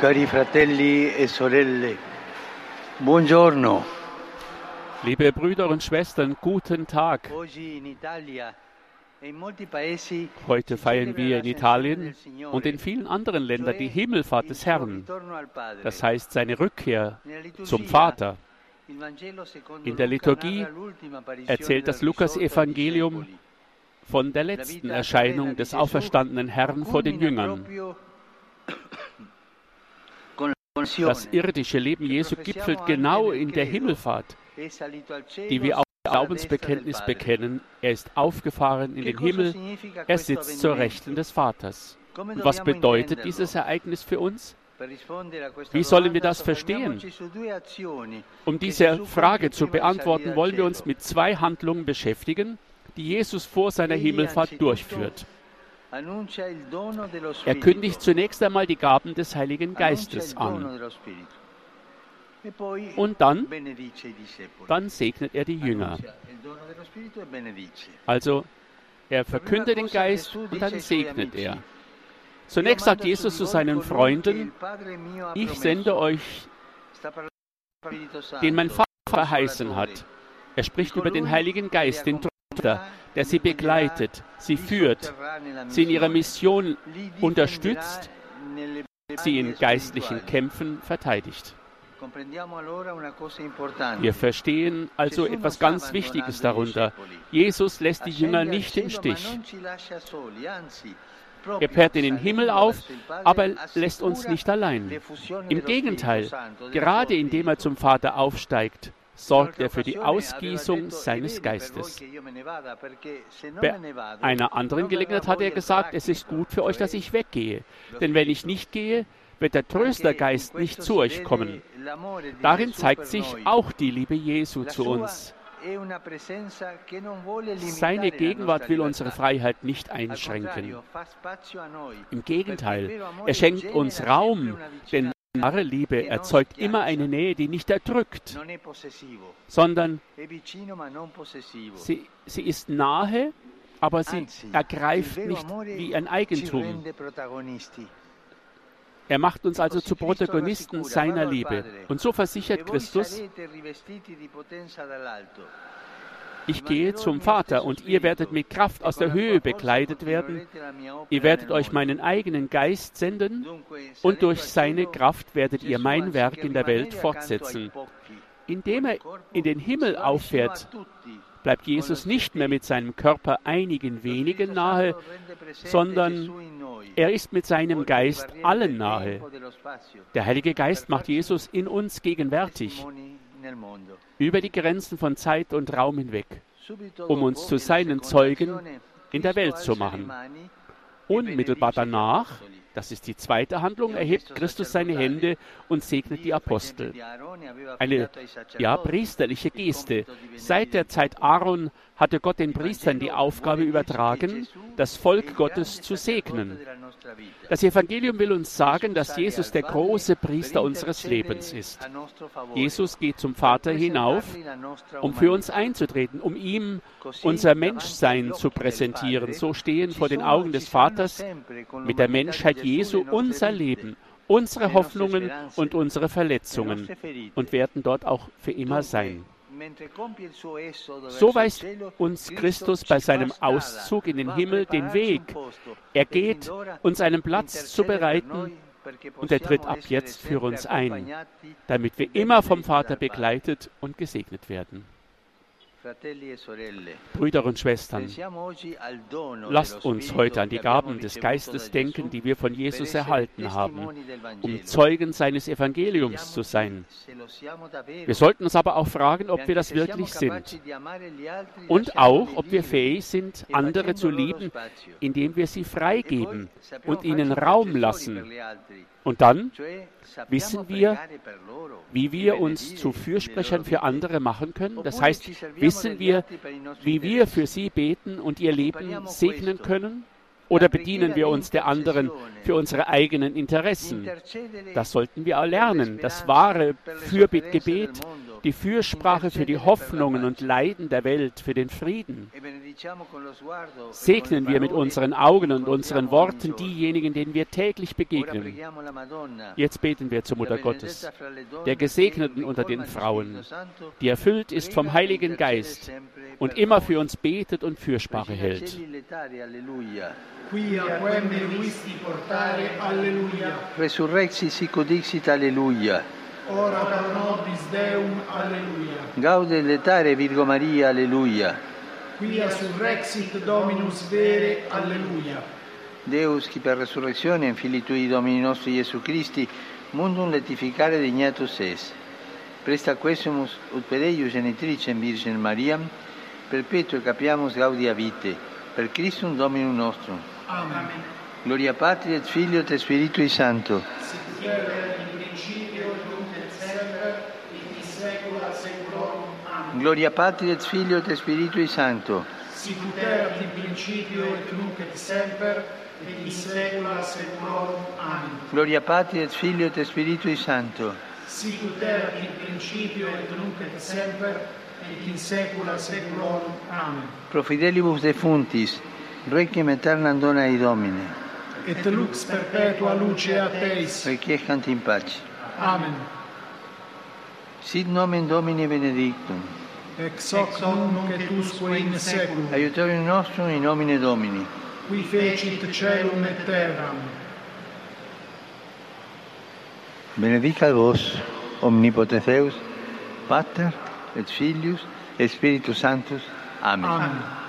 Cari fratelli e sorelle, buongiorno. Liebe Brüder und Schwestern, guten Tag. E Heute feiern wir in Italien und in vielen anderen Ländern die Himmelfahrt des Herrn, das heißt seine Rückkehr zum Vater. In der Liturgie erzählt das Lukas-Evangelium von der letzten Erscheinung des auferstandenen Herrn vor den Jüngern. Das irdische Leben Jesu gipfelt genau in der Himmelfahrt, die wir auch im Glaubensbekenntnis bekennen. Er ist aufgefahren in den Himmel, er sitzt zur? Rechten des Vaters. Und was bedeutet dieses Ereignis für uns? Wie sollen wir das verstehen? Um diese Frage zu beantworten, wollen wir uns mit zwei Handlungen beschäftigen, die Jesus vor seiner Himmelfahrt durchführt. Er Spirito. kündigt zunächst einmal die Gaben des Heiligen Annuncia Geistes an. E Und dann, dann segnet er die Jünger. Dello Spirito e. Also er verkündet den Geist und dann segnet er. Zunächst sagt Jesus zu seinen Freunden, ich sende euch, den mein Vater verheißen hat. Er spricht über den Heiligen Geist, den der sie begleitet, sie führt, sie in ihrer Mission unterstützt, sie in geistlichen Kämpfen verteidigt. Wir verstehen also etwas ganz Wichtiges darunter. Jesus lässt die Jünger nicht im Stich. Er fährt in den Himmel auf, aber er lässt uns nicht allein. Im Gegenteil, gerade indem er zum Vater aufsteigt, sorgt er für die Ausgießung seines Geistes. Bei einer anderen Gelegenheit hat er gesagt, es ist gut für euch, dass ich weggehe, denn wenn ich nicht gehe, wird der Tröstergeist nicht zu euch kommen. Darin zeigt sich auch die Liebe Jesu zu uns. Seine Gegenwart will unsere Freiheit nicht einschränken. Im Gegenteil, er schenkt uns Raum, denn wahre Liebe erzeugt immer eine Nähe, die nicht erdrückt, sondern sie, sie ist nahe, aber sie ergreift nicht wie ein Eigentum. Er macht uns also zu Protagonisten seiner Liebe. Und so versichert Christus, ich gehe zum Vater und ihr werdet mit Kraft aus der Höhe bekleidet werden. Ihr werdet euch meinen eigenen Geist senden und durch seine Kraft werdet ihr mein Werk in der Welt fortsetzen. Indem er in den Himmel auffährt, bleibt Jesus nicht mehr mit seinem Körper einigen wenigen nahe, sondern er ist mit seinem Geist allen nahe. Der Heilige Geist macht Jesus in uns gegenwärtig, über die Grenzen von Zeit und Raum hinweg, um uns zu seinen Zeugen in der Welt zu machen. Unmittelbar danach, das ist die zweite Handlung, erhebt Christus seine Hände und segnet die Apostel. Eine ja, priesterliche Geste. Seit der Zeit Aaron hatte Gott den Priestern die Aufgabe übertragen, das Volk Gottes zu segnen. Das Evangelium will uns sagen, dass Jesus der große Priester unseres Lebens ist. Jesus geht zum Vater hinauf, um für uns einzutreten, um ihm unser Menschsein zu präsentieren. So stehen vor den Augen des Vaters mit der Menschheit Jesu unser Leben, unsere Hoffnungen und unsere Verletzungen und werden dort auch für immer sein. So weist uns Christus bei seinem Auszug in den Himmel den Weg. Er geht, uns einen Platz zu bereiten, und er tritt ab jetzt für uns ein, damit wir immer vom Vater begleitet und gesegnet werden. Brüder und Schwestern, lasst uns heute an die Gaben des Geistes denken, die wir von Jesus erhalten haben, um Zeugen seines Evangeliums zu sein. Wir sollten uns aber auch fragen, ob wir das wirklich sind und auch, ob wir fähig sind, andere zu lieben, indem wir sie freigeben und ihnen Raum lassen. Und dann wissen wir, wie wir uns zu Fürsprechern für andere machen können. Das heißt, wissen wir, wie wir für sie beten und ihr Leben segnen können. Oder bedienen wir uns der anderen für unsere eigenen Interessen? Das sollten wir erlernen. Das wahre Fürbittgebet, die Fürsprache für die Hoffnungen und Leiden der Welt, für den Frieden. Segnen wir mit unseren Augen und unseren Worten diejenigen, denen wir täglich begegnen. Jetzt beten wir zur Mutter Gottes, der Gesegneten unter den Frauen, die erfüllt ist vom Heiligen Geist und immer für uns betet und Fürsprache hält. Qui a quem visti portare, alleluia. Resurrexit sic dixit, alleluia. Ora pro nobis Deum, alleluia. Gaude letare Virgo Maria, alleluia. Quia surrexit Dominus vere, alleluia. Deus, qui per resurrezione in Filii Tui Domini nostri Gesù Christi, mundum letificare dignatus es. Presta quesumus ut per eius genitricem Virgem Mariam, perpetuo capiamus gaudia vite, per Cristo un Domino nostro. Amen. Gloria Patria et Figlio e Spirito Santo. Si in principio, dunque sempre, in secola secorum. Amen. Gloria Patria et Figlio e Spirito Santo. Si in principio, dunque sempre, in secola secorum. Amen. Gloria Patria et Figlio e Spirito Santo. Si in principio, dunque sempre, et in saecula saeculorum. Amen. Pro fidelibus defuntis, requiem aeternam dona ei Domine. Et lux perpetua luce a Teis. Requiescant in pace. Amen. Sit nomen Domini benedictum. Ex hoc nunc et usque in seculum. Aiutorium nostrum in nomine Domini. Qui fecit celum et terram. Benedicat vos, omnipotens Deus, Pater et Filius et Spiritus. Amen. Amen.